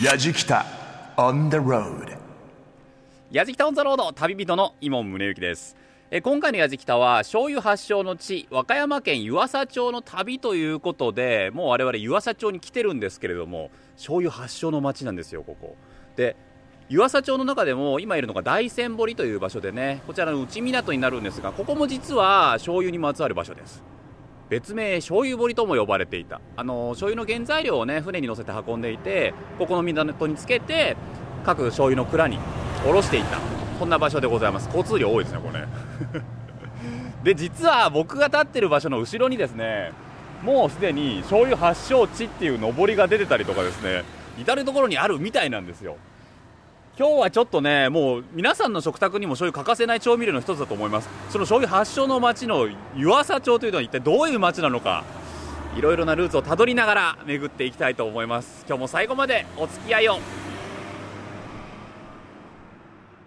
やじきた on the road やじきたオンザロード旅人の伊門宗行です。え今回のやじきたは醤油発祥の地和歌山県湯浅町の旅ということでもう我々湯浅町に来てるんですけれども醤油発祥の町なんですよここ。で湯浅町の中でも今いるのが大山堀という場所でねこちらの内港になるんですがここも実は醤油にまつわる場所です。別名醤油堀とも呼ばれていた。あの醤油の原材料をね船に乗せて運んでいてここの港につけて各醤油の蔵に卸していた。こんな場所でございます。交通量多いですねこれ。で実は僕が立ってる場所の後ろにですねもうすでに醤油発祥地っていう上りが出てたりとかですね至る所にあるみたいなんですよ。今日はちょっとねもう皆さんの食卓にも醤油欠かせない調味料の一つだと思います。その醤油発祥の町の湯浅町というのは一体どういう町なのかいろいろなルーツをたどりながら巡っていきたいと思います。今日も最後までお付き合いを。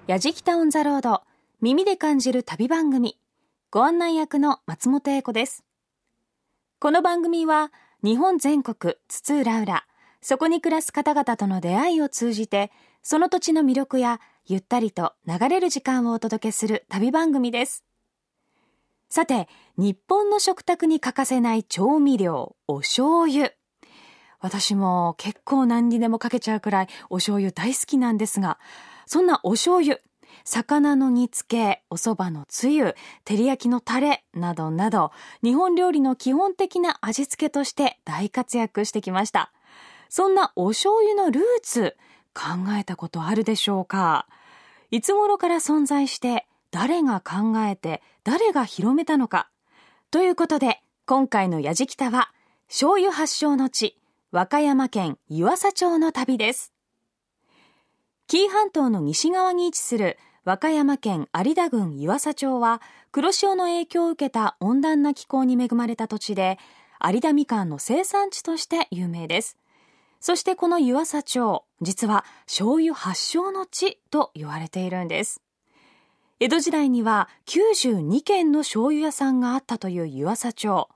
やじきたオンザロード耳で感じる旅番組。ご案内役の松本英子です。この番組は日本全国津々浦々そこに暮らす方々との出会いを通じてその土地の魅力やゆったりと流れる時間をお届けする旅番組ですさて日本の食卓に欠かせない調味料お醤油私も結構何にでもかけちゃうくらいお醤油大好きなんですがそんなお醤油魚の煮付け、お蕎麦のつゆ、照り焼きのタレなどなど、日本料理の基本的な味付けとして大活躍してきました。そんなお醤油のルーツ、考えたことあるでしょうか？いつ頃から存在して、誰が考えて、誰が広めたのか？ということで、今回のやじきたは、醤油発祥の地、和歌山県湯浅町の旅です。紀伊半島の西側に位置する和歌山県有田郡湯浅町は黒潮の影響を受けた温暖な気候に恵まれた土地で有田みかんの生産地として有名ですそしてこの湯浅町実は醤油発祥の地と言われているんです江戸時代には92軒の醤油屋さんがあったという湯浅町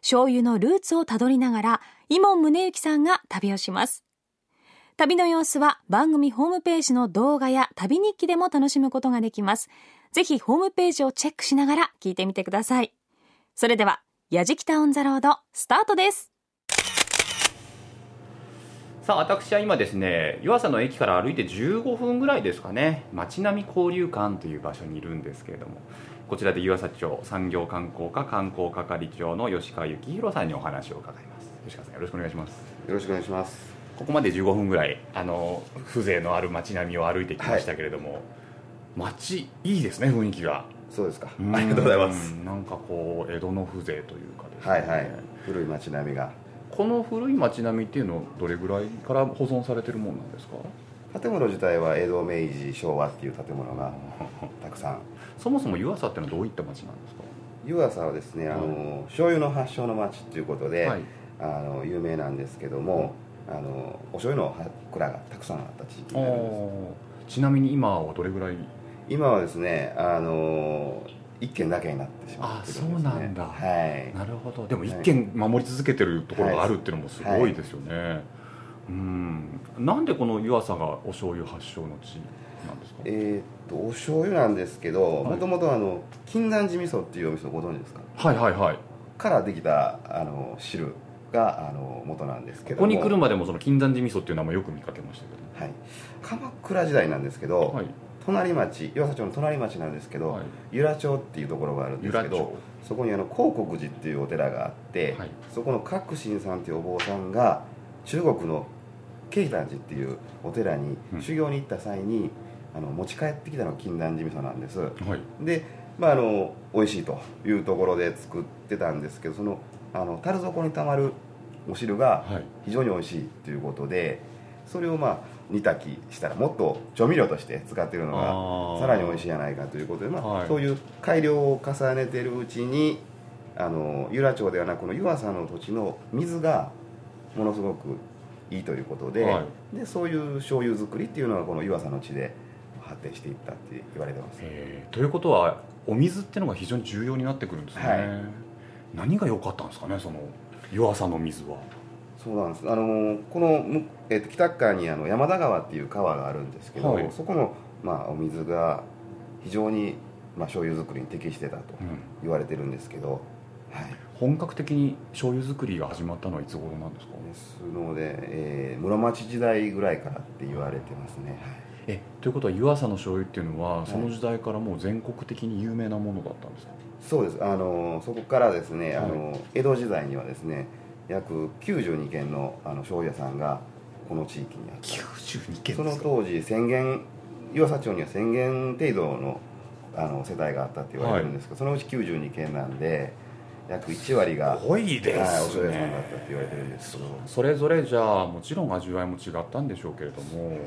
醤油のルーツをたどりながら伊門宗行さんが旅をします旅の様子は番組ホームページの動画や旅日記でも楽しむことができます。ぜひホームページをチェックしながら聞いてみてください。それでは、やじきたオンザロード、スタートです。さあ私は今ですね湯浅の駅から歩いて15分ぐらいですかね町並み交流館という場所にいるんですけれどもこちらで湯浅町産業観光課観光係長の吉川幸宏さんにお話を伺います吉川さんよろしくお願いしますよろしくお願いします。ここまで15分ぐらいあの風情のある街並みを歩いてきましたけれども、街いいですね雰囲気がそうですか。ありがとうございます。うんなんかこう江戸の風情というかですねはいはい。古い街並みが。この古い街並みっていうのはどれぐらいから保存されてるもんなんですか？建物自体は江戸、明治、昭和っていう建物が たくさん。そもそも湯浅ってのはどういった町なんですか？湯浅はですね、あの醤油の発祥の町っていうことで、はい。あの有名なんですけども、あのお醤油の蔵がたくさんあった地域になります。ちなみに今はどれぐらい？今はですね、あの一軒だけになってしまってるんですね。あそうなんだ。はい。なるほど。でもはい一軒守り続けてるところがあるっていうのもすごいですよね、うん。なんでこの湯浅がお醤油発祥の地なんですか？えーっとお醤油なんですけど、はい。もともとあの金山寺味噌っていうお味噌ご存知ですか？はいはいはい。からできたあの汁があの元なんですけども。ここに来るまでもその金山寺味噌っていう名前よく見かけましたけはい、鎌倉時代なんですけど、どはい隣町岩佐町の隣町なんですけど、はい。由良町っていうところがあるんですけどそこにあの興国寺っていうお寺があって、はい。そこの覚心さんっていうお坊さんが中国の慶丹寺っていうお寺にうん。修行に行った際に、あの持ち帰ってきたのが金丹寺味噌なんです。はい。でまああの美味しいというところで作ってたんですけどそのあの樽底にたまるお汁がはい。非常に美味しいということでそれをまあ煮炊きしたらもっと調味料として使っているのあがー。さらに美味しいじゃないかということで、まあはい。そういう改良を重ねてるうちにあの由良町ではなくこの湯浅の土地の水がものすごくいいということで,、はでそういう醤油作りっていうのがこの湯浅の地で発展していったって言われてます。えー。ということはお水っていうのが非常に重要になってくるんですね、はい。何が良かったんですかねその湯浅の水はそうなんです。あのこの、むえーと北側にあの山田川っていう川があるんですけど、はい。そこの、まあ、お水が非常に、まあ、醤油作りに適してたとうん。言われてるんですけど、はい、本格的に醤油作りが始まったのはいつ頃なんですか？ですので、えー室町時代ぐらいからって言われてますね、えということは湯浅の醤油っていうのはその時代からもう全国的に有名なものだったんですか、そうです。あのそこからですね、はい。あの江戸時代にはですね約92軒のあの醤油屋さんがこの地域にあった。92件その当時宣言湯浅町には1000軒程度のあの世帯があったって言われてるんですけど、そのうち92軒なんで約1割がすごいですね、はい、お醤油屋さんだったって言われてるんですけど。それぞれじゃあもちろん味わいも違ったんでしょうけれども、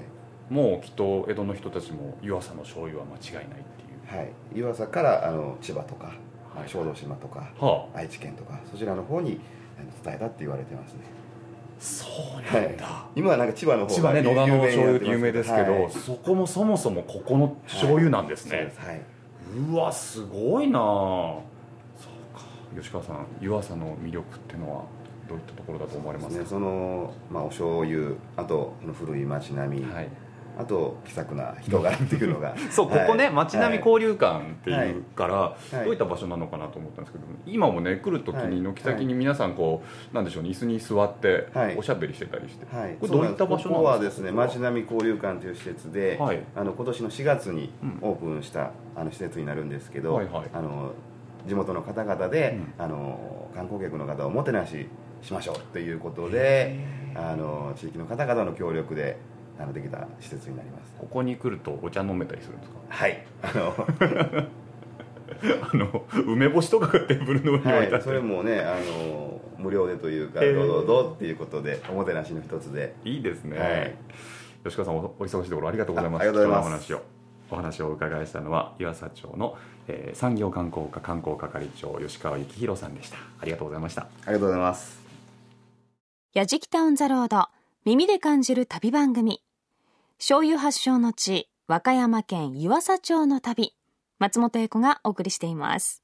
もうきっと江戸の人たちも湯浅の醤油は間違いないっていう。はい、湯浅からあの千葉とか、はい。小豆島とかはあ。愛知県とかそちらの方に伝えたって言われてますね。そうはいなんだ、今はなんか千葉の方千葉ね野田の醤油って有名ですけど、はい。そこもそもそもここの醤油なんですね、そうです。はい。うわすごいな。あそうか。吉川さん湯浅の魅力っていうのはどういったところだと思われますか？ね、その、まあ、お醤油あと古い町並み、はい、あと気さくな人柄っていうのが。そうここね、はい。街並み交流館っていうから、はい。どういった場所なのかなと思ったんですけど今もね来る時はいに軒先に皆さんこう、なんでしょうね椅子に座ってはい。おしゃべりしてたりして、はい、これどういった場所ここはですすなんでかね町並み交流館という施設で、はい。あの今年の4月にうん。オープンした、あの施設になるんですけど、はいはい。あの地元の方々で、うん。あの観光客の方をおもてなししましょうということであの地域の方々の協力であのできた施設になります。ここに来るとお茶飲めたりするんですか？はい。あの あの梅干しとかがテーブルの上に置いてあって、はい、それもねあの無料でというか、どうぞどうぞっていうことでおもてなしの一つで。いいですね、はい。吉川さんおお忙しいところありがとうございます。あありがとうございます。お話をお話をお伺いしたのは湯浅町の、えー産業観光課観光係長吉川幸宏さんでした。ありがとうございました。ありがとうございます。やじきたオンザロード耳で感じる旅番組醤油発祥の地和歌山県湯浅町の旅松本英子がお送りしています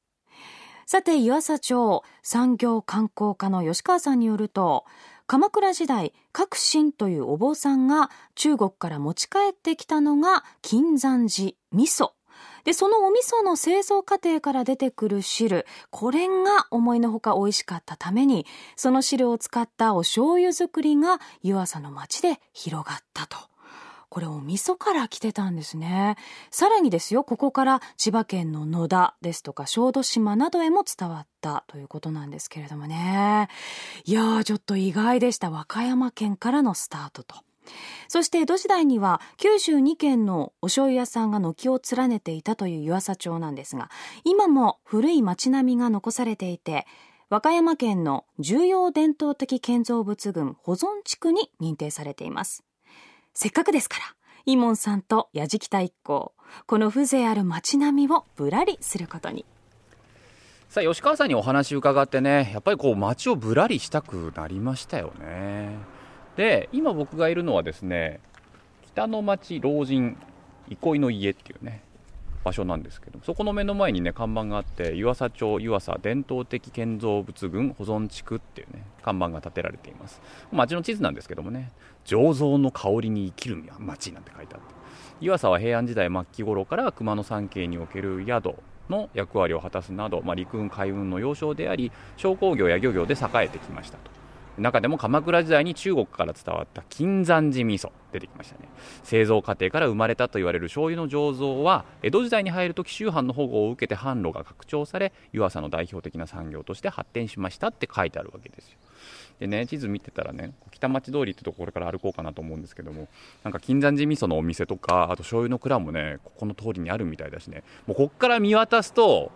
さて湯浅町産業観光課の吉川さんによると鎌倉時代革新というお坊さんが中国から持ち帰ってきたのが金山寺味噌でそのお味噌の製造過程から出てくる汁これが思いのほか美味しかったためにその汁を使ったお醤油作りが湯浅の町で広がったと。これお味噌から来てたんですね。さらにですよ、ここから千葉県の野田ですとか小豆島などへも伝わったということなんですけれどもね。いやー、ちょっと意外でした。和歌山県からのスタートと。そして江戸時代には92軒のお醤油屋さんが軒を連ねていたという湯浅町なんですが、今も古い町並みが残されていて、和歌山県の重要伝統的建造物群保存地区に認定されています。せっかくですから、イモンさんと矢敷太一行、この風情ある街並みをぶらりすることに。さあ吉川さんにお話伺ってねやっぱりこう街をぶらりしたくなりましたよねで今僕がいるのはですね北の町老人憩いの家っていうね場所なんですけどそこの目の前にね看板があって湯浅町湯浅伝統的建造物群保存地区っていうね看板が立てられています。町の地図なんですけどもね醸造の香りに生きる町なんて書いてあって。湯浅は平安時代末期頃から熊野山系における宿の役割を果たすなど、まあ、陸運海運の要衝であり商工業や漁業で栄えてきましたと。中でも鎌倉時代に中国から伝わった金山寺味噌出てきましたね。製造過程から生まれたと言われる醤油の醸造は江戸時代に入ると紀州藩の保護を受けて販路が拡張され湯浅の代表的な産業として発展しましたって書いてあるわけですよ。でね地図見てたらね北町通りってところから歩こうかなと思うんですけどもなんか金山寺味噌のお店とかあと醤油の蔵もねここの通りにあるみたいだしね。もうこっから見渡すと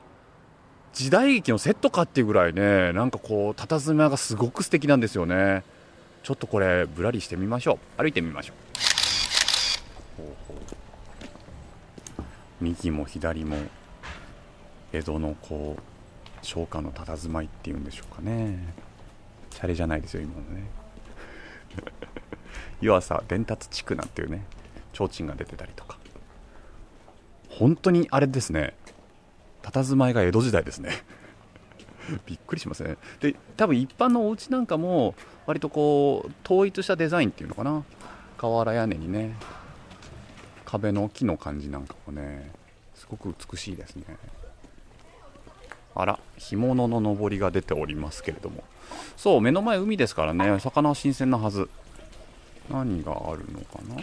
時代劇のセットかっていうぐらいねなんかこう佇まがすごく素敵なんですよね。ちょっとこれぶらりしてみましょう。歩いてみましょう。ほうほう。右も左も江戸のこう商家の佇まいっていうんでしょうかね。シャレじゃないですよ今のね。湯浅伝達地区なんていうね提灯が出てたりとか。本当にあれですね。佇まいが江戸時代ですね。びっくりしますねで多分一般のお家なんかも割とこう統一したデザインっていうのかな？瓦屋根にね。壁の木の感じなんかもね。すごく美しいですね。あら干物ののぼりが出ておりますけれども。そう目の前海ですからね。魚は新鮮なはず。何があるのかな？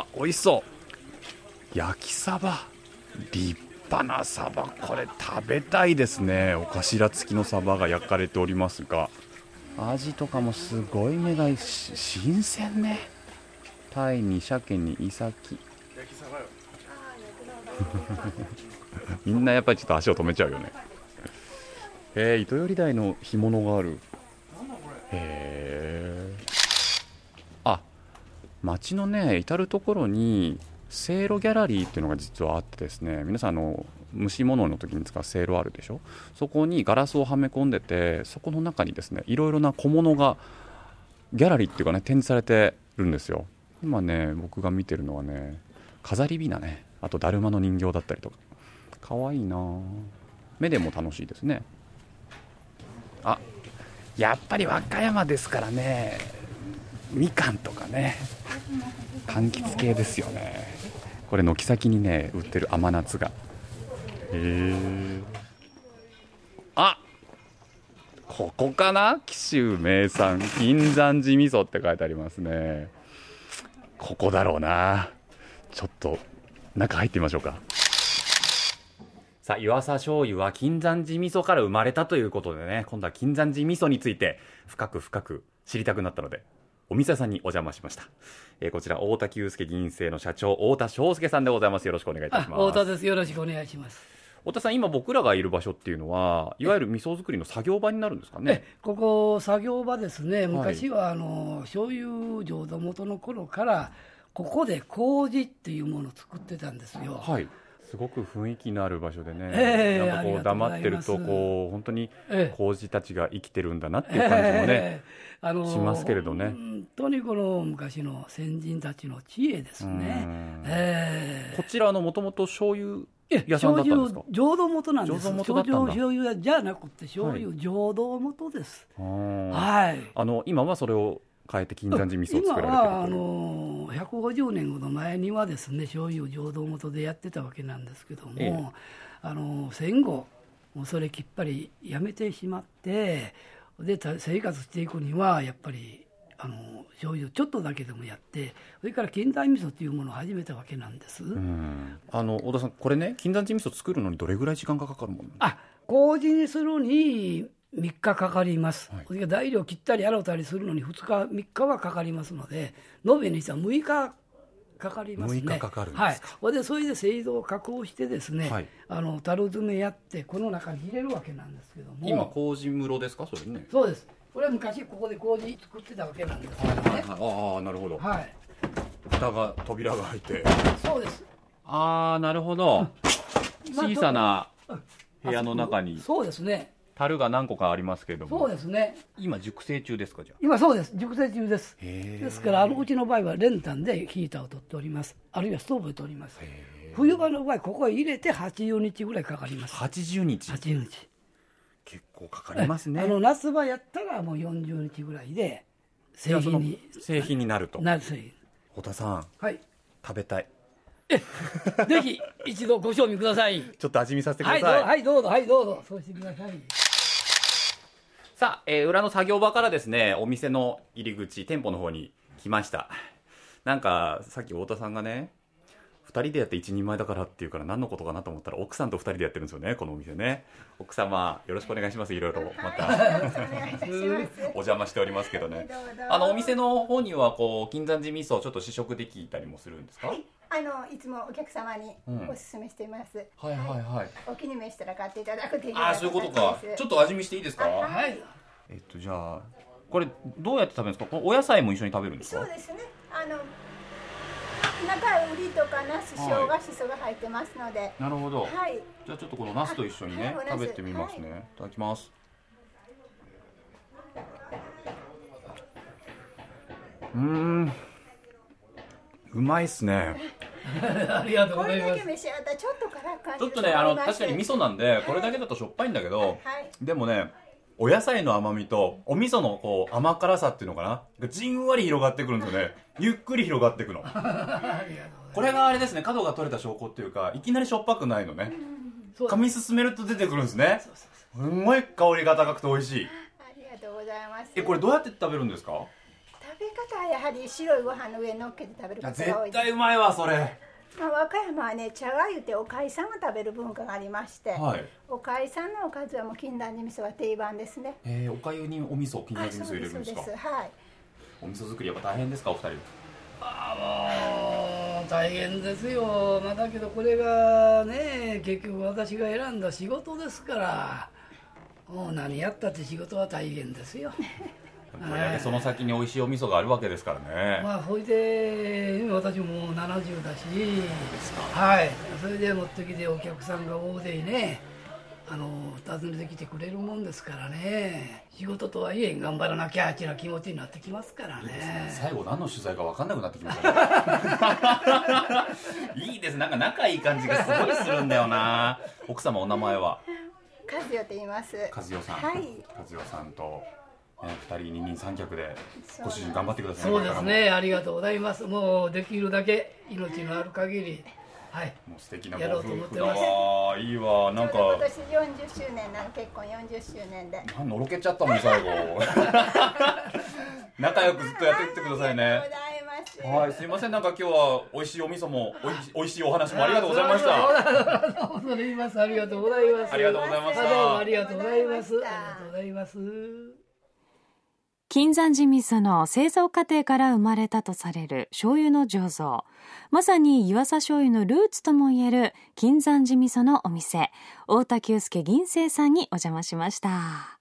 あ美味しそう。焼きサバ。立派なサバこれ食べたいですね。お頭付きのサバが焼かれておりますが。味とかもすごい目がいいし新鮮ね。タイに鮭にイサキ。みんなやっぱりちょっと足を止めちゃうよね。えー、糸より台の干物がある。へえ。あ街のね至る所にせいろギャラリーっていうのが実はあってですね皆さんあの蒸し物の時に使うせいろあるでしょ？そこにガラスをはめ込んでてそこの中にですねいろいろな小物がギャラリーっていうかね展示されてるんですよ。今ね僕が見てるのはね飾り火なね。あとだるまの人形だったりとか。かわいいな。目でも楽しいですね。あやっぱり和歌山ですからね。みかんとかね。柑橘系ですよね。これ軒先にね売ってる甘夏が。へえ。あここかな？紀州名産。金山寺味噌って書いてありますね。ここだろうな。ちょっと中入ってみましょうか。さあ湯浅醤油は金山寺味噌から生まれたということでね。今度は金山寺味噌について深く深く知りたくなったのでお店屋さんにお邪魔しました、えーこちら太田久介銀星の社長太田翔介さんでございますよろしくお願いいたします太田です。よろしくお願いします。太田さん今僕らがいる場所っていうのはいわゆる味噌作りの作業場になるんですかね？えここ作業場ですね。昔はあの醤油浄土元の頃からここで麹っていうものを作ってたんですよ。はいすごく雰囲気のある場所でね、ええなんかこう黙ってるとこう本当にえ。え麹たちが生きてるんだなっていう感じもね、ええあのしますけれどね。本当にこの昔の先人たちの知恵ですね。うん。ええ。こちらのもともと醤油え屋さんだったんですか？醤油浄土元なんです。浄土元だったんだ。醤油じゃなくて醤油浄土元です。はい。あの今はそれを変えて金山寺味噌を作られてる今はあの150年ほど前にはですね醤油を浄土元でやってたわけなんですけども、ええ。あの戦後もうそれきっぱりやめてしまってでた生活していくにはやっぱりあの醤油ちょっとだけでもやってそれから近代味噌というものを始めたわけなんです。うん。あの太田さんこれね金山寺味噌作るのにどれぐらい時間がかかるもんあ麹にするに3日かかります、はい。材料切ったり洗ったりするのに2日3日はかかりますので延べにしては6日かかりますね。6日かかるんですか。はい、でそれで製造加工してですね、はい。あの樽詰めやってこの中に入れるわけなんですけども。今麹室ですか？それね。そうです。これは昔ここで麹作ってたわけなんですけどね。ああなるほど。はい。蓋が扉が開いて。そうです。ああなるほど。小さな部屋の中に。そうですね樽が何個かありますけれども。そうですね。今熟成中ですかじゃあ？今そうです。熟成中です。ですからあのうちの場合は練炭でヒーターを取っております。あるいはストーブで取ります。冬場の場合ここへ入れて80日ぐらいかかります。80日？80日。結構かかりますね。あの夏場やったらもう40日ぐらいで製品に製品になると。なる製品。太田さんはい。食べたい。ぜひ一度ご賞味ください。ちょっと味見させてくだはいさい、はいどうぞはいどうぞ。そうしてくださいさあ、えー裏の作業場からですねお店の入り口店舗の方に来ました。なんかさっき太田さんがね2人でやって一人前だからっていうから何のことかなと思ったら奥さんと2人でやってるんですよねこのお店ね。奥様よろしくお願いしますいろいろ。またお邪魔しておりますけどね。あのお店の方にはこう金山寺味噌をちょっと試食できたりもするんですか、はい、あのいつもお客様にうん。お勧めしています。はいはいはい。お気に召したら買っていただくというああそういうことか。ちょっと味見していいですか？はい。えっとじゃあこれどうやって食べるんですか？お野菜も一緒に食べるんですか？そうですね。あの中ウリとかナス、生姜、はいしそが入ってますので、なるほど、はい。じゃあちょっとこのナスと一緒にねはい食べてみますね、い、ただきます。うーん。うまいっすね。ありがとうこれございます。だけ召し上がったらちょっと辛く感じるちょっとねあの確かに味噌なんでこれだけだとしょっぱいんだけど、はい。でもねお野菜の甘みとお味噌のこう甘辛さっていうのかな？がじんわり広がってくるんですよね。ゆっくり広がっていくのこれがあれですね。角が取れた証拠っていうかいきなりしょっぱくないのね。噛み進めると出てくるんですね。すんごい香りが高くて美味しい。ありがとうございます。えこれどうやって食べるんですか？食べ方はやはり白いご飯の上に乗っけて食べるいや方が多い絶対うまいわそれまあ、和歌山はね茶がゆっておかいさんが食べる文化がありまして、はい。おかいさんのおかずはもう金丹寺味噌が定番ですね。えー、おかゆにお味噌金あ味噌入れるんですか？そうですはい。お味噌作りやっぱ大変ですか？お二人。あもう大変ですよ、まあ、だけどこれがね結局私が選んだ仕事ですからもう何やったって仕事は大変ですよ これだけその先に美味しいお味噌があるわけですからね、まあほいで私ももう70だしはい。それで持ってきてお客さんが大勢ねあの訪ねてきてくれるもんですからね。仕事とはいえ頑張らなきゃあちな気持ちになってきますからね。最後何の取材か分かんなくなってきましたね。いいです。なんか仲いい感じがすごいするんだよな。奥様お名前は？和代と言います。和代さん、はい。和代さんと、ね、2人二人三脚でご主人頑張ってくださいそうですねありがとうございます。もうできるだけ命のある限りはい。ももう素敵なご夫婦。だわいいわ。なんか。今年40周年なん結婚40周年で。あのろけちゃったもん最後。仲良くずっとやっていってくださいね。はいすいません。なんか今日は美味しいお味噌もおいしおいしいお話もありがとうございました。た恐れ入ります。ありがとうございます。ありがとうございました。あどうもありがとうございます。ありがとうございます金山寺味噌の製造過程から生まれたとされる醤油の醸造。まさに湯浅醤油のルーツともいえる金山寺味噌のお店、太田久介銀星さんにお邪魔しました。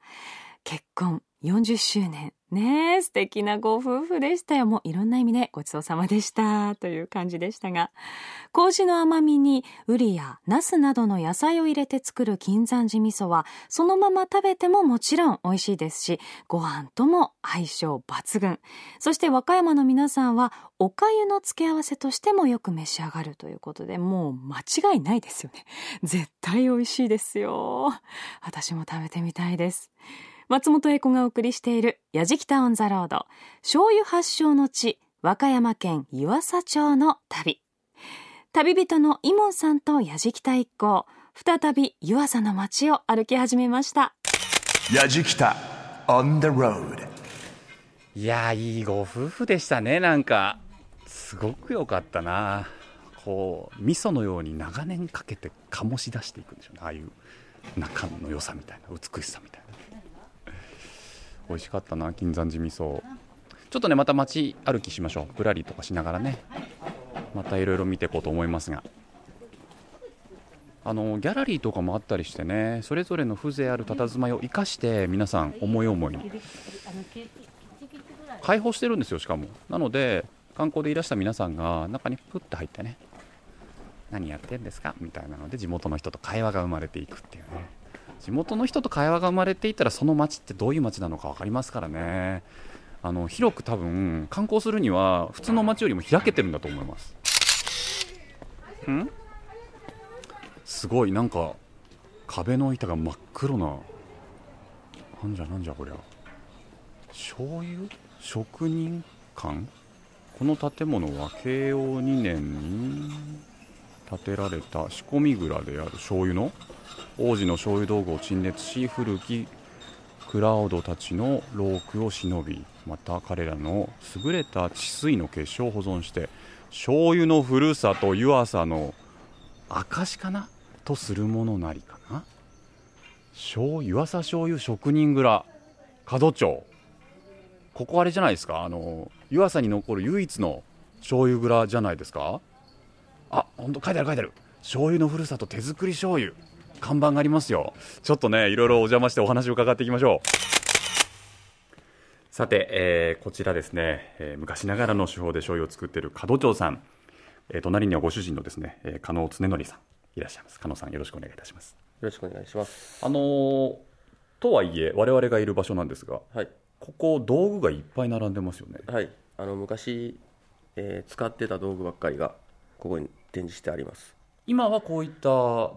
結婚40周年。ね、素敵なご夫婦でしたよ。もういろんな意味でごちそうさまでした。という感じでしたが。麹の甘みに、ウリやナスなどの野菜を入れて作る金山寺味噌は、そのまま食べてももちろん美味しいですし、ご飯とも相性抜群。そして和歌山の皆さんは、お粥の付け合わせとしてもよく召し上がるということで、もう間違いないですよね。絶対美味しいですよ。私も食べてみたいです。松本英子がお送りしている、やじきたオンザロード、醤油発祥の地、和歌山県湯浅町の旅。旅人のイモンさんとやじきた一行、再び湯浅の街を歩き始めました。Yajikita on the road. いやーいいご夫婦でしたねなんかすごく良かったなこう味噌のように長年かけて醸し出していくんでしょうねああいう中の良さみたいな美しさみたいな美味しかったな金山寺味噌。ちょっとねまた街歩きしましょう。ぶらりとかしながらね。またいろいろ見ていこうと思いますが。あのギャラリーとかもあったりしてねそれぞれの風情ある佇まいを生かして皆さん思い思いに。開放してるんですよしかも。なので観光でいらした皆さんが中にプッと入ってね。何やってんですか？みたいなので地元の人と会話が生まれていくっていうね。地元の人と会話が生まれていたらその街ってどういう街なのか分かりますからね。あの広く多分観光するには普通の街よりも開けてるんだと思います。ん？すごい。なんか壁の板が真っ黒な。なんじゃなんじゃこりゃ。醤油？職人館？この建物は慶応2年に建てられた仕込み蔵である醤油の？王子の醤油道具を陳列し古きクラウドたちのロークを忍びまた彼らの優れた治水の結晶を保存して醤油のふるさと湯浅の証かなとするものなりかな。醤湯浅醤油職人蔵門町ここあれじゃないですか？あの湯浅に残る唯一の醤油蔵じゃないですか？あ本当書いてある書いてある。醤油のふるさと手作り醤油。看板がありますよ。ちょっとねいろいろお邪魔してお話を伺っていきましょう。さて、えーこちらですね、えー昔ながらの手法で醤油を作っている門町さん、えー隣にはご主人のですね、えー加納恒則さん。いらっしゃいます。加納さんよろしくお願いいたします。よろしくお願いします。あのーとはいえ我々がいる場所なんですがはい。ここ道具がいっぱい並んでますよね。はい。あの、昔、えー使ってた道具ばっかりが、ここに展示してあります今はこういった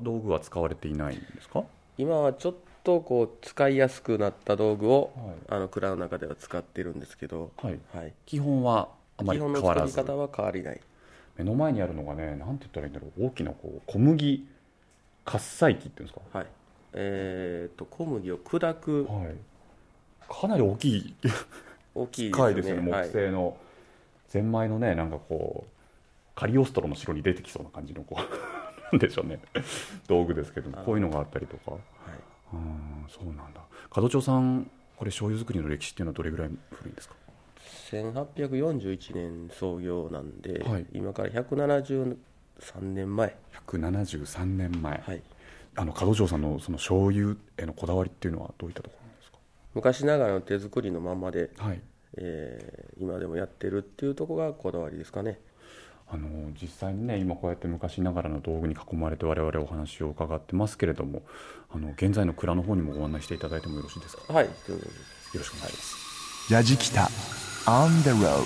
道具は使われていないんですか？今はちょっとこう使いやすくなった道具を、はい。あの蔵の中では使ってるんですけど、はい。はい、基本はあまり基本の変わらず。作り方は変わりない。目の前にあるのがねなんて言ったらいいんだろう。大きなこう小麦喝采機っていうんですか？はい。えー、と小麦を砕く。はい。かなり大きい 大きい機械ですよね。はい。木製の、ゼンマイのねなんかこうカリオストロの城に出てきそうな感じのこうな んでしょうね。道具ですけどもこういうのがあったりとか。はい。うんそうなんだ。門長さんこれ醤油作りの歴史っていうのはどれぐらい古いんですか？1841年創業なんで、はい。今から173年前。173年前、はい。あの門長さんのその醤油へのこだわりっていうのはどういったところなんですか？昔ながらの手作りのまんまで、はい。えー今でもやってるっていうところがこだわりですかねあの実際にね今こうやって昔ながらの道具に囲まれて我々お話を伺ってますけれどもあの現在の蔵の方にもご案内していただいてもよろしいですか？よはいということでろしくお願いします、ヤジキタ on the road.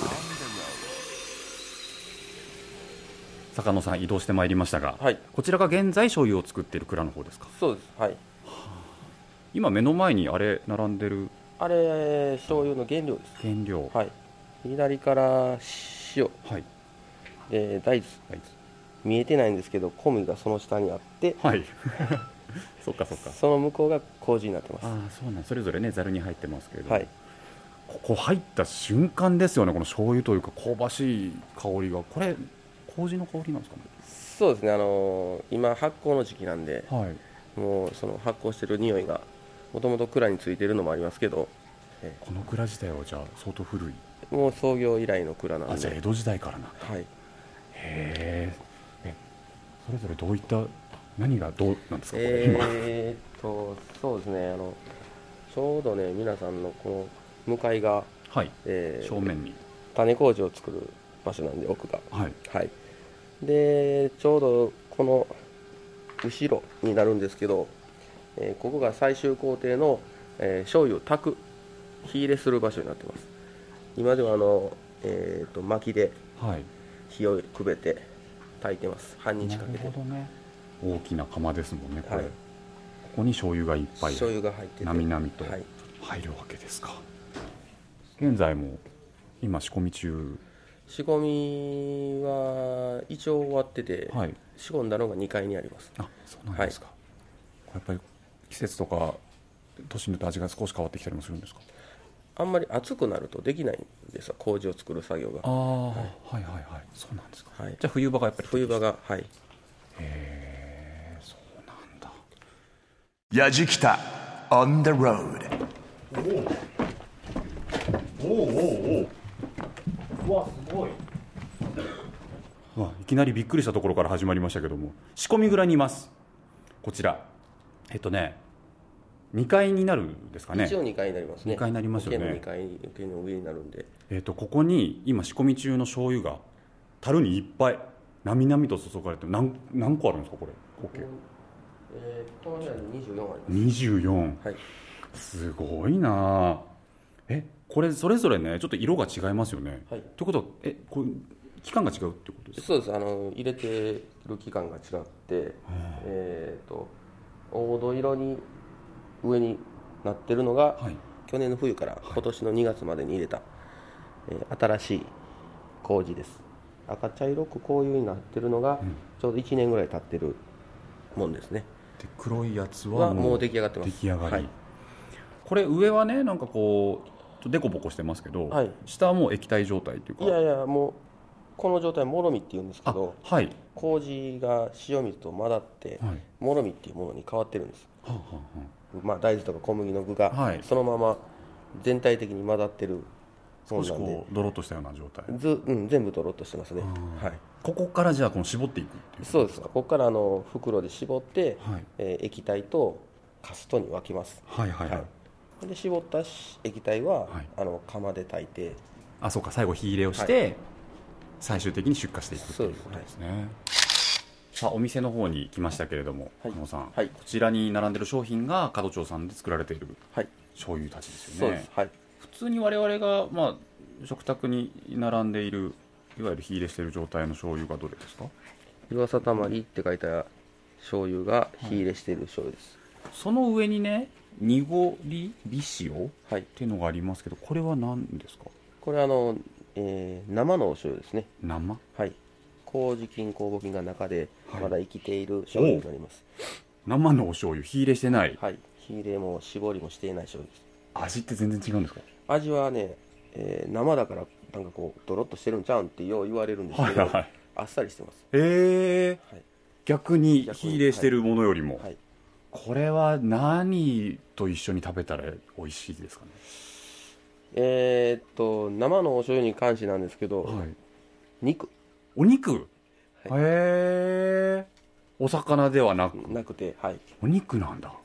坂野さん移動してまいりましたが、はい。こちらが現在醤油を作っている蔵の方ですか？そうです。はい。今目の前にあれ並んでる？あれ醤油の原料です。原料。はい。左から塩。はいで大豆はい、見えてないんですけど小麦がその下にあってはい、そっかそっか。その向こうが麹になってます。ああそうなんそれぞれねざるに入ってますけれど。も、はい。ここ入った瞬間ですよねこの醤油というか香ばしい香りが。これ麹の香りなんですかね？そうですね。あのー今発酵の時期なんではい。もうその発酵してる匂いがもともと蔵についてるのもありますけどこの蔵自体はじゃあ相当古い？もう創業以来の蔵なんで。あじゃあ江戸時代からなんだ。はいへええそれぞれどういった何がどうなんですかえーっとそうですね。あのちょうどね皆さんのこの向かいが、はい。えー正面に。種麹を作る場所なんで奥が。はい。はい。でちょうどこの後ろになるんですけど、えーここが最終工程の、えー醤油を炊く火入れする場所になってます。今ではあの、えーっと薪ではい火をくべて炊いてます。半日かけて。ほどね。大きな釜ですもんねこれ、はい。ここに醤油がいっぱい。醤油が入ってて。なみなみとはい。入るわけですか、現在も今仕込み中。仕込みは一応終わってて、はい。仕込んだのが2階にあります。あそうなんですか、これやっぱり季節とか年によって味が少し変わってきたりもするんですか？あんまり暑くなるとできないんですよ。麹を作る作業が。ああ、はい、はいはいそうなんですか、はい。じゃあ冬場がやっぱり冬場がはい。へえそうなんだ。ヤジキタ on the road わいきなりびっくりしたところから始まりましたけども。仕込み蔵にいます。こちら。えっとね2階になるんですかね。一応2階になりますね。二階になりますよね。桶の2階桶の上になるんで。えっとここに今仕込み中の醤油が樽にいっぱいなみなみと注がれて何何個あるんですかこれ？合計えーこの部屋に24あります。24はい。すごいな。あえこれそれぞれねちょっと色が違いますよね、はい。ということはえこれ期間が違うってことですか？そうです。あの入れてる期間が違ってえっ、と黄土色に上になってるのが、はい。去年の冬から今年の2月までに入れた、えー新しい麹です。赤茶色くこういうになってるのが、ちょうど1年ぐらい経ってるもんですね。で黒いやつははもう出来上がってます。出来上がり、はい。これ上はねなんかこうちょっとデコボコしてますけど、はい。下はもう液体状態っていうか。いやいやもうこの状態もろみっていうんですけあどはい。麹が塩水と混ざって、はい。もろみっていうものに変わってるんです、はあはあはまあ、大豆とか小麦の具がはい。そのまま全体的に混ざってるあ少しこうドロッとしたような状態。ず、うん、全部とろっとしてますね、はい、ここからじゃあこの絞っていくっていうそうです。ここからあの袋で絞って、はい。えー液体とカストに分けます。はいはいはい、はい。で絞ったし液体は、はい。あの釜で炊いて。あそうか。最後火入れをして、最終的に出荷していくっていうことですねさあお店の方に来ましたけれどもはい。加納さん、はい。こちらに並んでる商品が門町さんで作られているはい。醤油たちですよね。そうです。はい。普通に我々が、まあ、食卓に並んでいるいわゆる火入れしてる状態の醤油がどれですか？湯浅たまりって書いた醤油が火入れしている醤油です、その上にね濁り美塩っはい。ていうのがありますけどこれは何ですか？これはあの、えー生のお醤油ですね。生？はい麹菌酵母菌が中ではい。まだ生きている醤油になります。生のお醤油。火入れしてない。はい。火入れも絞りもしていない醤油。です味って全然違うんですか？味はね、えー生だからなんかこうドロッとしてるんちゃうんってよう言われるんですけど、はいはいあっさりしてます。へえはい。逆に逆に火入れしてるものよりも、はい。これは何と一緒に食べたら美味しいですかね？えーっと生のお醤油に関してなんですけど、はい。肉お肉、へえお魚ではなく？なくてはい、お肉なんだ。はい。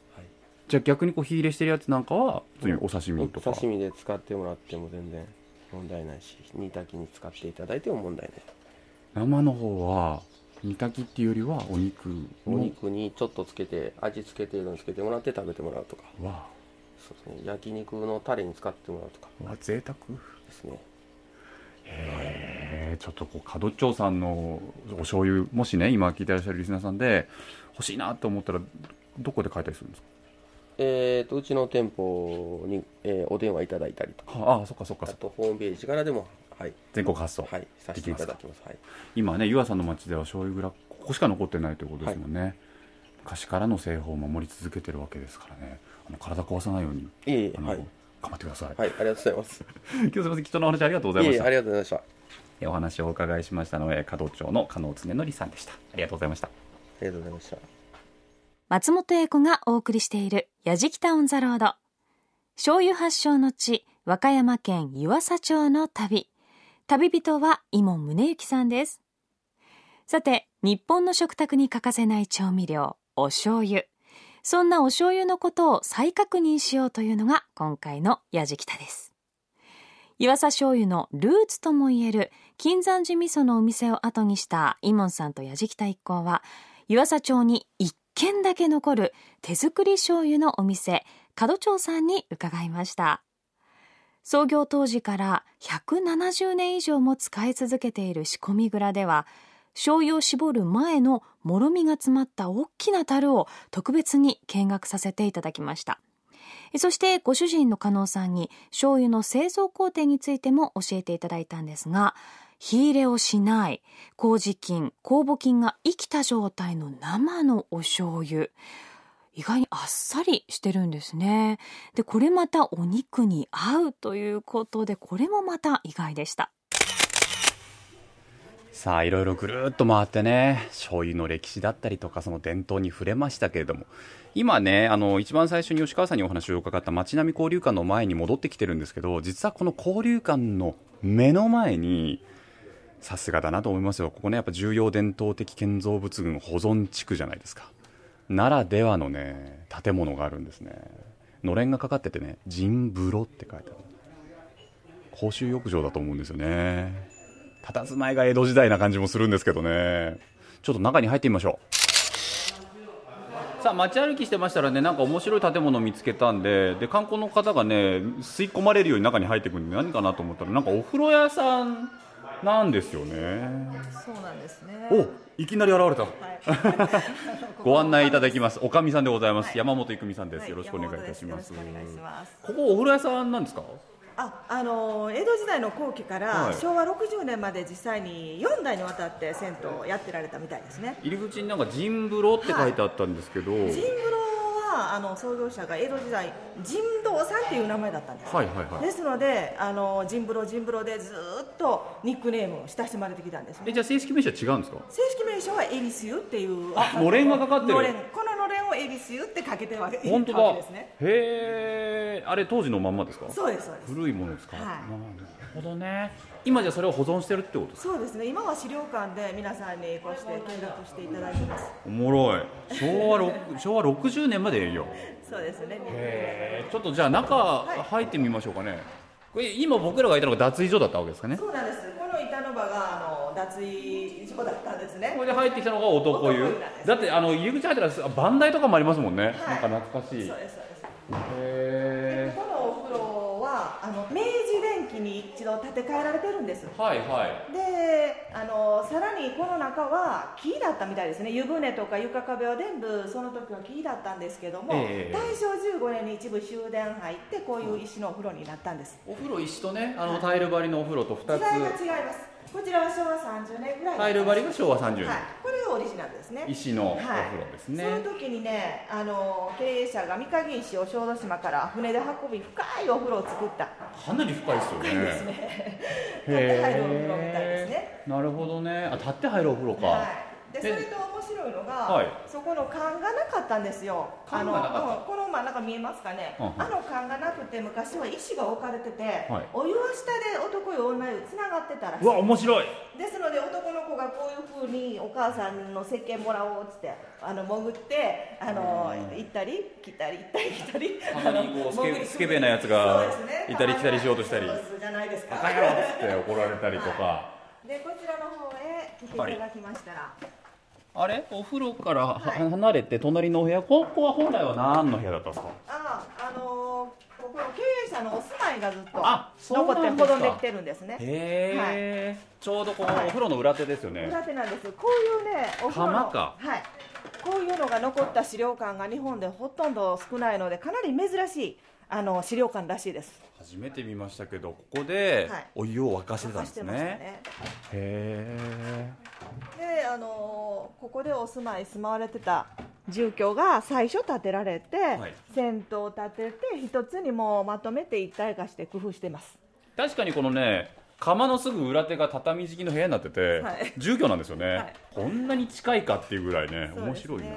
じゃあ逆にこう火入れしてるやつなんかは普通にお刺身とか？お刺身で使ってもらっても全然問題ないし煮炊きに使っていただいても問題ない。生の方は煮炊きっていうよりはお肉のお肉にちょっとつけて味付け程度につけてもらって食べてもらうとか。わそうですね。焼肉のタレに使ってもらうとか。わ贅沢。ですね。へえちょっとこう門町さんのお醤油もしね今聞いてらっしゃるリスナーさんで欲しいなと思ったらどこで買えたりするんですえー、とうちの店舗に、えーお電話いただいたりとか。かああそっかそっかあとホームページからでもはい、全国発送、はい、させていただきます。はい。今ね湯浅の町では醤油蔵ここしか残ってないということですもんね、昔からの製法を守り続けてるわけですからね。あの体壊さないようにいえいえ頑張ってください、はいありがとうございます。今日すみません。貴重なお話ありがとうございました。いえいえありがとうございましたお話をお伺いしましたのはえ門町の加納恒則さんでした。ありがとうございました。りがとうございました。松本英子がお送りしている「やじきたオン・ザ・ロード」醤油発祥の地和歌山県湯浅町の旅。旅人は伊門宗行さんです。さて日本の食卓に欠かせない調味料お醤油。そんなお醤油のことを再確認しようというのが今回のやじきたです湯浅醤油のルーツともいえる金山寺味噌のお店を後にした伊門さんとやじきた一行は湯浅町に一軒だけ残る手作り醤油のお店門町さんに伺いました。創業当時から170年以上も使い続けている仕込み蔵では醤油を絞る前のもろみが詰まった大きな樽を特別に見学させていただきました。そしてご主人の加納さんに醤油の製造工程についても教えていただいたんですが火入れをしない麹菌酵母菌が生きた状態の生のお醤油意外にあっさりしてるんですね。でこれまたお肉に合うということでこれもまた意外でした。さあいろいろぐるっと回ってね醤油の歴史だったりとかその伝統に触れましたけれども。今ねあの一番最初に吉川さんにお話を伺った町並み交流館の前に戻ってきてるんですけど実はこの交流館の目の前にさすがだなと思いますよ。ここねやっぱ重要伝統的建造物群保存地区じゃないですか。ならではのね建物があるんですね。のれんがかかっててね陣風呂って書いてある。公衆浴場だと思うんですよね。佇まいが江戸時代な感じもするんですけどね。ちょっと中に入ってみましょう。さあ街歩きしてましたらねなんか面白い建物を見つけたんでで観光の方がね吸い込まれるように中に入ってくるんで何かなと思ったらなんかお風呂屋さんなんですよね。そうなんですね。おいきなり現れた。ご案内いただきます。おかみさんでございます、山本郁美さんです、はい。よろしくお願いいたします。よろしくお願いします。ここお風呂屋さんなんですか？あ、あの江戸時代の後期から、はい昭和60年まで実際に4代にわたって銭湯をやってられたみたいですね。入り口になんか陣風呂って書いてあったんですけど、はい、神風呂はあの創業者が江戸時代神道さんっていう名前だったんです。はいはいはい。ですので、あの神風呂神風呂でずーっとニックネームを親しまれてきたんですね。えじゃあ正式名称は違うんですか？正式名称はエリス湯っていう。あのれんがかかってる。こののれんをエリス湯ってかけてるわけ本当だ。ですね。へえあれ当時のまんまですか？そうですそうです。古いものですか、はい。なるほどね今じゃあそれを保存してるってことですか？そうですね。今は資料館で皆さんにこうして見学していただいてます。おもろい。昭和6昭和60年まで営業。そうですね。へえ。ちょっとじゃあ中入ってみましょうかね。これ今僕らがいたのが脱衣所だったわけですかね。そうなんです。この板の場があの脱衣所だったんですね。こ。れで入ってきたのが男湯。男湯なんですだってあの入り口入ったらあバンダイとかもありますもんね、はい。なんか懐かしい。へそうですそうです。えこのお風呂はあの明治電機にに一度建て替えられてるんです。はいはい。であのさらにこの中は木だったみたいですね。湯船とか床壁は全部その時は木だったんですけども、ええ大正15年に一部終電入ってこういう石のお風呂になったんです、お風呂石とねあのタイル張りのお風呂と2違いが違いつますこちらは昭和30年ぐらいタイル張りが昭和30年、はい、これがオリジナルですね。石のお風はい呂ですね、その時にねあの経営者が三影石を小豆島から船で運び深いお風呂を作った。かなり深いですよね。深いですね。立って入るお風呂みたいですね。なるほどね。あ立って入るお風呂か、はい、でそえ。れと面白いのが、はい。そこの缶がなかったんですよ。あのうんこの真ん中見えますかね、うんうん。あの缶がなくて昔は石が置かれてて、はい。お湯は下で男湯女湯つながってたらしうわ面白い。いですので男の子がこういうふうにお母さんの石鹸もらおうっつってあの潜ってあの行ったり来たり行ったり来たりたまにこうスケベなやつがそうですね。いたり来たりしようとしたり。じゃないですか。バカ野郎って怒られたりとか、でこちらの方へ来ていただきましたら、あれ？お風呂からははい。離れて隣のお部屋？ここは本来は何の部屋だったんですか？ああ、あのーここの経営者のお住まいがずっとあそう残ってなんですか保存できてるんですね。へえ、ちょうどこのはい。お風呂の裏手ですよね、裏手なんです。こういうね、お風呂の釜か。はい。こういうのが残った資料館が日本でほとんど少ないので、かなり珍しいあの資料館らしいです。初めて見ましたけどここではい。お湯を沸かしてたんですね,、ましたね。へで、あのーここでお住まい住まわれてた住居が最初建てられて、はい。銭湯を建てて一つにもうまとめて一体化して工夫してます。え確かにこのね釜のすぐ裏手が畳敷きの部屋になってて、はい。住居なんですよね、はい。こんなに近いかっていうぐらいね。面白いな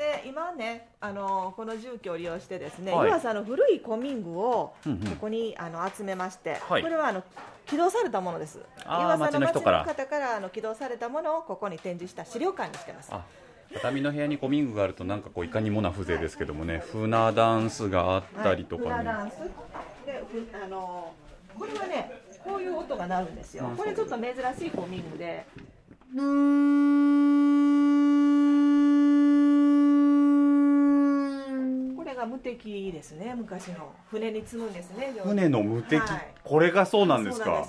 で今ね、あのこの住居を利用してですね、はい。湯浅の古い古民具をうんうん。ここにあの集めまして、はい。これはあの寄贈されたものです。湯浅の町の方から。あの寄贈されたものをここに展示した資料館にしてます。あ畳の部屋に古民具があるとなんかこういかにもな風情ですけどもね船ダンスがあったりとかね、はい、フラダンス。でふあのこれはねこういう音が鳴るんですよ。あこれちょっと珍しい古民具でこれが無敵ですね昔の。船に積むんですね船の無敵、はい。これがそうなんですか？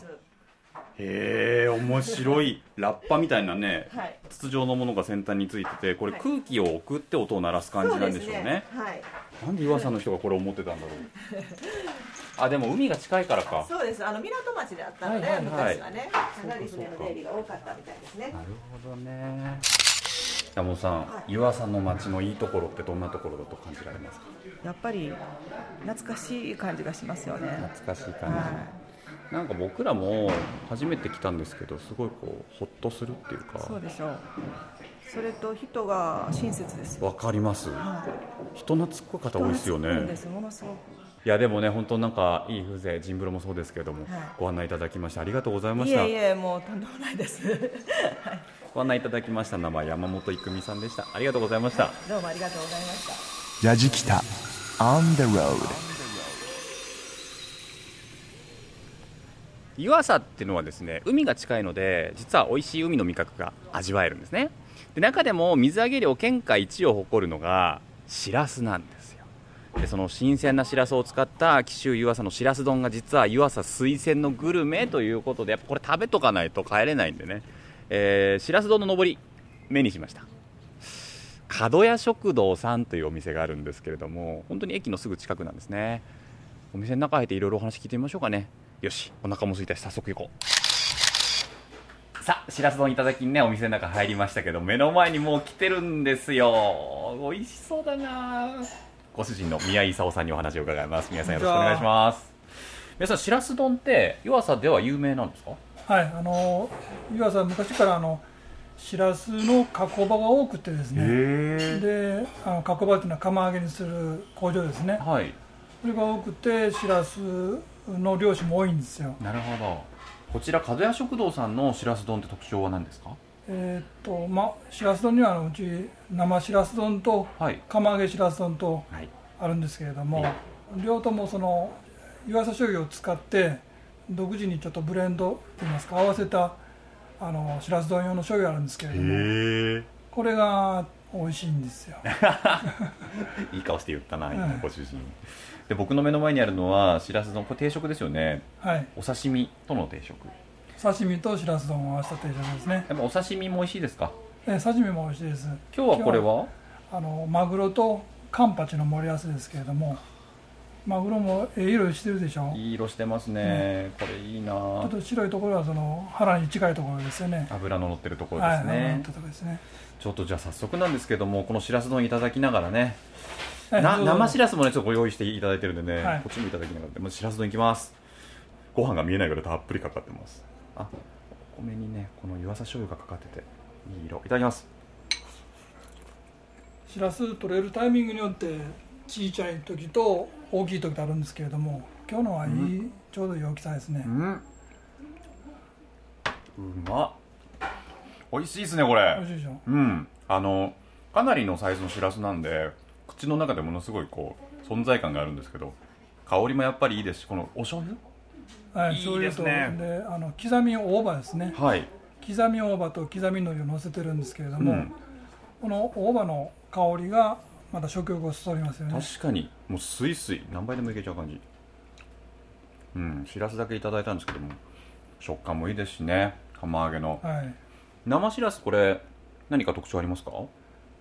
へえ面白い。ラッパみたいなねはい。筒状のものが先端についててこれはい。空気を送って音を鳴らす感じなんでしょうね。ね。はい。なんで岩佐の人がこれを持ってたんだろう？あでも海が近いからか。そうです。あの港町であったので、はいはいはい。昔はねかなり船の出入りが多かったみたいですね。なるほどね山本さん、はい。岩佐の町のいいところってどんなところだと感じられますか？やっぱり懐かしい感じがしますよね。懐かしい感じ、はなんか僕らも初めて来たんですけどすごいこうホッとするっていうか。そうでしょう。それと人が親切です。よわかります。はい。人懐っこい方多いですよね。ものすごく。いやでもね本当なんかいい風情ジンブロもそうですけども、はい。ご案内いただきましてありがとうございました。いえいえもうとんでもないです ご案内いただきました名前山本郁美さんでした。ありがとうございました、どうもありがとうございました。やじきた On the road. 湯浅っていうのはですね海が近いので実は美味しい海の味覚が味わえるんですね。で中でも水揚げ量県下一を誇るのがしらすなんですよ。でその新鮮なしらすを使った紀州湯浅のしらす丼が実は湯浅推薦のグルメということでやっぱこれ食べとかないと帰れないんでね、えーしらす丼の上り目にしました。角屋食堂さんというお店があるんですけれども本当に駅のすぐ近くなんですね。お店の中入っていろいろお話聞いてみましょうかね。よしお腹も空いたし早速行こう。さあしらす丼いただきにねお店の中入りましたけど目の前にもう来てるんですよ。美味しそうだな。ご主人の宮井勲さんにお話を伺います。宮さんよろしくお願いします。宮井さんしらす丼って湯浅では有名なんですか？はい、あの湯浅は昔からあのしらすの加工場が多くてですね。であの加工場っていうのは釜揚げにする工場ですね。はい。それが多くてしらすの漁師も多いんですよ。なるほど。こちら角屋食堂さんのしらす丼って特徴は何ですか？えーっとまあしらす丼にはあのうち生しらす丼とはい。釜揚げしらす丼とはい。あるんですけれども両ともその湯浅醤油を使って独自にちょっとブレンドといいますか合わせたあのしらす丼用の醤油あるんですけれどもこれが美味しいんですよ。いい顔して言ったな今はい。ご主人。で僕の目の前にあるのはしらす丼。これ定食ですよね。はい。お刺身との定食。刺身としらす丼を合わせた定食ですね。やっぱお刺身も美味しいですか？え刺身も美味しいです。今日はこれはあのマグロとカンパチの盛り合わせですけれどもマグロもええ色してるでしょ？いい色してますね、これいいな。ちょっと白いところはその腹に近いところですよね。油の乗ってるところですはいね、乗ったところですね。ちょっとじゃあ早速なんですけどもこのしらす丼いただきながらね。な生しらすもねちょっとご用意していただいてるんでね、はい。こっちもいただきながら。まずしらす丼いきます。ご飯が見えないぐらいたっぷりかかってます。あお米にねこの湯浅醤油がかかってていい色。いただきます。しらす取れるタイミングによって小さい時と大きい時とあるんですけれども今日のはいい、ちょうどいい大きさですね、うん。うまっ。美味しいですねこれ。美味しいでしょ？うん。あのかなりのサイズのしらすなんで口の中でものすごいこう存在感があるんですけど香りもやっぱりいいですしこのお醤油？はい、いいですね。であの刻み大葉ですね。はい。刻み大葉と刻み海苔を乗せてるんですけれども、うん。この大葉の香りがまた食欲をそそりますよね。確かに。もうスイスイ何倍でもいけちゃう感じ。うんしらすだけいただいたんですけども食感もいいですしね。釜揚げの。はい。生しらすこれ何か特徴ありますか？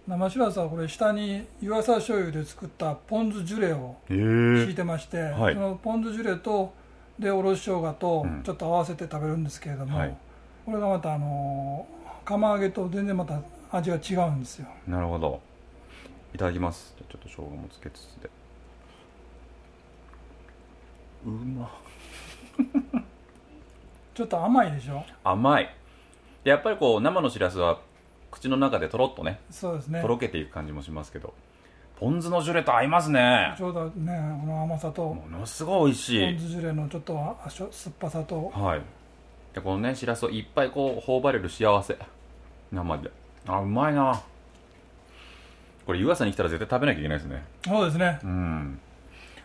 生しらすはこれ下に湯浅醤油で作ったポン酢ジュレをへ敷いてまして、はい。そのポン酢ジュレとでおろし生姜とうん。ちょっと合わせて食べるんですけれども、はい。これがまたあの釜揚げと全然また味が違うんですよ。なるほどいただきます。ちょっと生姜もつけつつで。うま。ちょっと甘いでしょ？甘い。でやっぱりこう生のしらすは口の中でとろっとねそうですね。とろけていく感じもしますけど。ポン酢のジュレと合いますね。ちょうどねこの甘さとものすごい美味しい。ポン酢ジュレのちょっとあしょ酸っぱさと。はい。でこのねしらすをいっぱいこう頬張れる幸せ。生で。あうまいなこれ湯浅に来たら絶対食べなきゃいけないですね。そうですね。うん。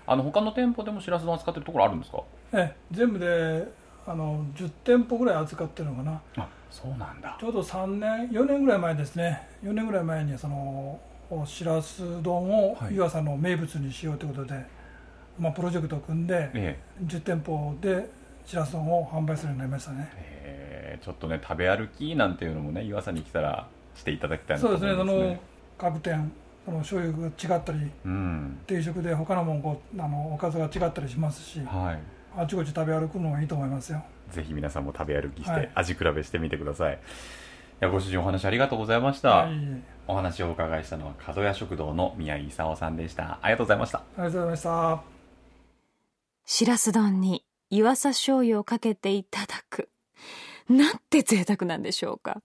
あの他の店舗でもしらす丼扱ってるところあるんですか？ええ全部であの10店舗ぐらい扱ってるのかな。あそうなんだ。ちょうど3年4年ぐらい前ですね。4年ぐらい前にそのおしらす丼をはい。湯浅の名物にしようということで、まあ、プロジェクトを組んでえ10店舗でしらす丼を販売するようになりましたね。ええーちょっとね食べ歩きなんていうのもね湯浅に来たらしていただきたいなとそうです思いますねねその各店その醤油が違ったりうん。定食で他のもんこうあのおかずが違ったりしますしはい。あちこち食べ歩くのもいいと思いますよ。ぜひ皆さんも食べ歩きしはい。て味比べしてみてください、い、やご主人お話ありがとうございました、はい。お話をお伺いしたのは角屋食堂の宮井勲さんでした。ありがとうございました。ありがとうございました。しらす丼に湯浅醤油をかけていただく。なんて贅沢なんでしょうか。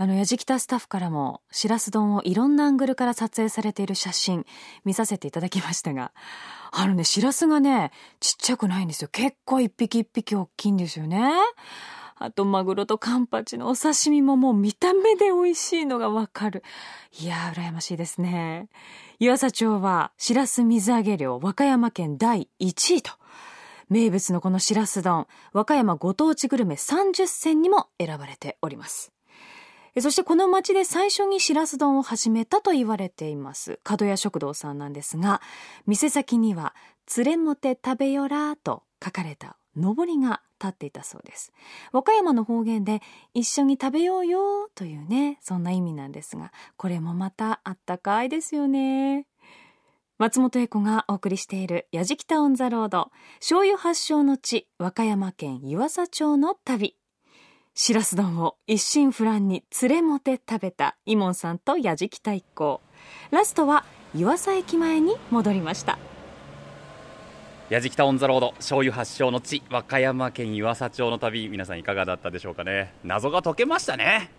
あの、やじきたスタッフからも、しらす丼をいろんなアングルから撮影されている写真、見させていただきましたが、あのね、しらすがね、ちっちゃくないんですよ。結構一匹一匹大きいんですよね。あと、マグロとカンパチのお刺身ももう見た目で美味しいのがわかる。いやー、羨ましいですね。湯浅町は、しらす水揚げ量、和歌山県第1位と、名物のこのしらす丼、和歌山ご当地グルメ30選にも選ばれております。えそしてこの町で最初にしらす丼を始めたと言われています、角屋食堂さんなんですが、店先には、連れもて食べよらと書かれたのぼりが立っていたそうです。和歌山の方言で、一緒に食べようよというね、そんな意味なんですが、これもまたあったかいですよね。松本英子がお送りしている「やじきたオン・ザ・ロード」醤油発祥の地和歌山県湯浅町の旅しらす丼を一心不乱に連れもて食べた伊門さんとやじきた一行ラストは湯浅駅前に戻りました。やじきたオンザロード醤油発祥の地和歌山県湯浅町の旅皆さんいかがだったでしょうかね。謎が解けましたね。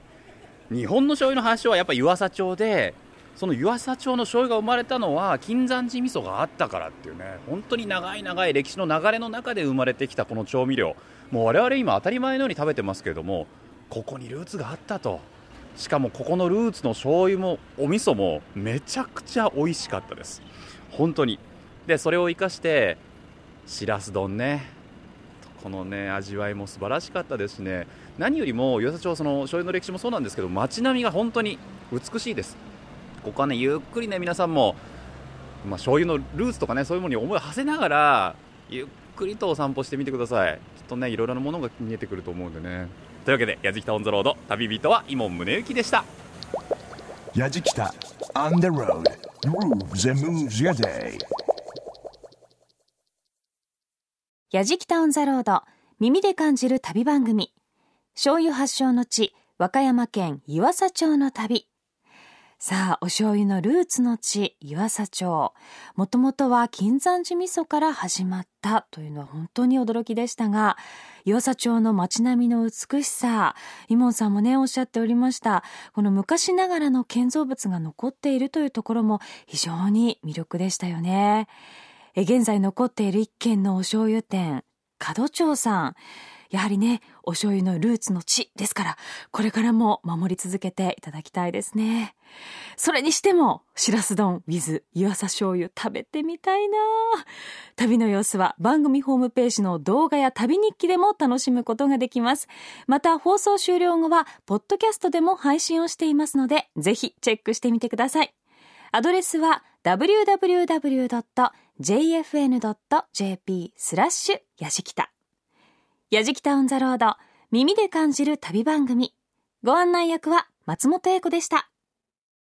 日本の醤油の発祥はやっぱ湯浅町でその湯浅町の醤油が生まれたのは金山寺味噌があったからっていうね。本当に長い長い歴史の流れの中で生まれてきたこの調味料。もう我々今当たり前のように食べてますけどもここにルーツがあったと。しかもここのルーツの醤油もお味噌もめちゃくちゃ美味しかったです。本当に。でそれを生かしてしらす丼ね。このね味わいも素晴らしかったですしね。何よりも湯浅町その醤油の歴史もそうなんですけど街並みが本当に美しいです。ここはねゆっくりね皆さんも、まあ、醤油のルーツとかねそういうものに思いを馳せながらゆっくりとお散歩してみてください。きっとねいろいろなものが見えてくると思うんでね。というわけで「やじきたオン・ザ・ロード」旅人は伊門宗行でした。やじきた On the road. Grooves and moves your day. やじきたオンザロード耳で感じる旅番組。醤油発祥の地和歌山県湯浅町の旅さあ、お醤油のルーツの地、湯浅町。もともとは金山寺味噌から始まったというのは本当に驚きでしたが、湯浅町の街並みの美しさ、イモンさんもね、おっしゃっておりました。この昔ながらの建造物が残っているというところも非常に魅力でしたよね。現在残っている一軒のお醤油店、角町さん。やはりね、お醤油のルーツの地ですから、これからも守り続けていただきたいですね。それにしても、しらす丼 with 湯浅醤油食べてみたいな旅の様子は番組ホームページの動画や旅日記でも楽しむことができます。また放送終了後は、ポッドキャストでも配信をしていますので、ぜひチェックしてみてください。アドレスは www.jfn.jp スラッシュやじきた。やじきたオンザロード、耳で感じる旅番組。ご案内役は松本英子でした。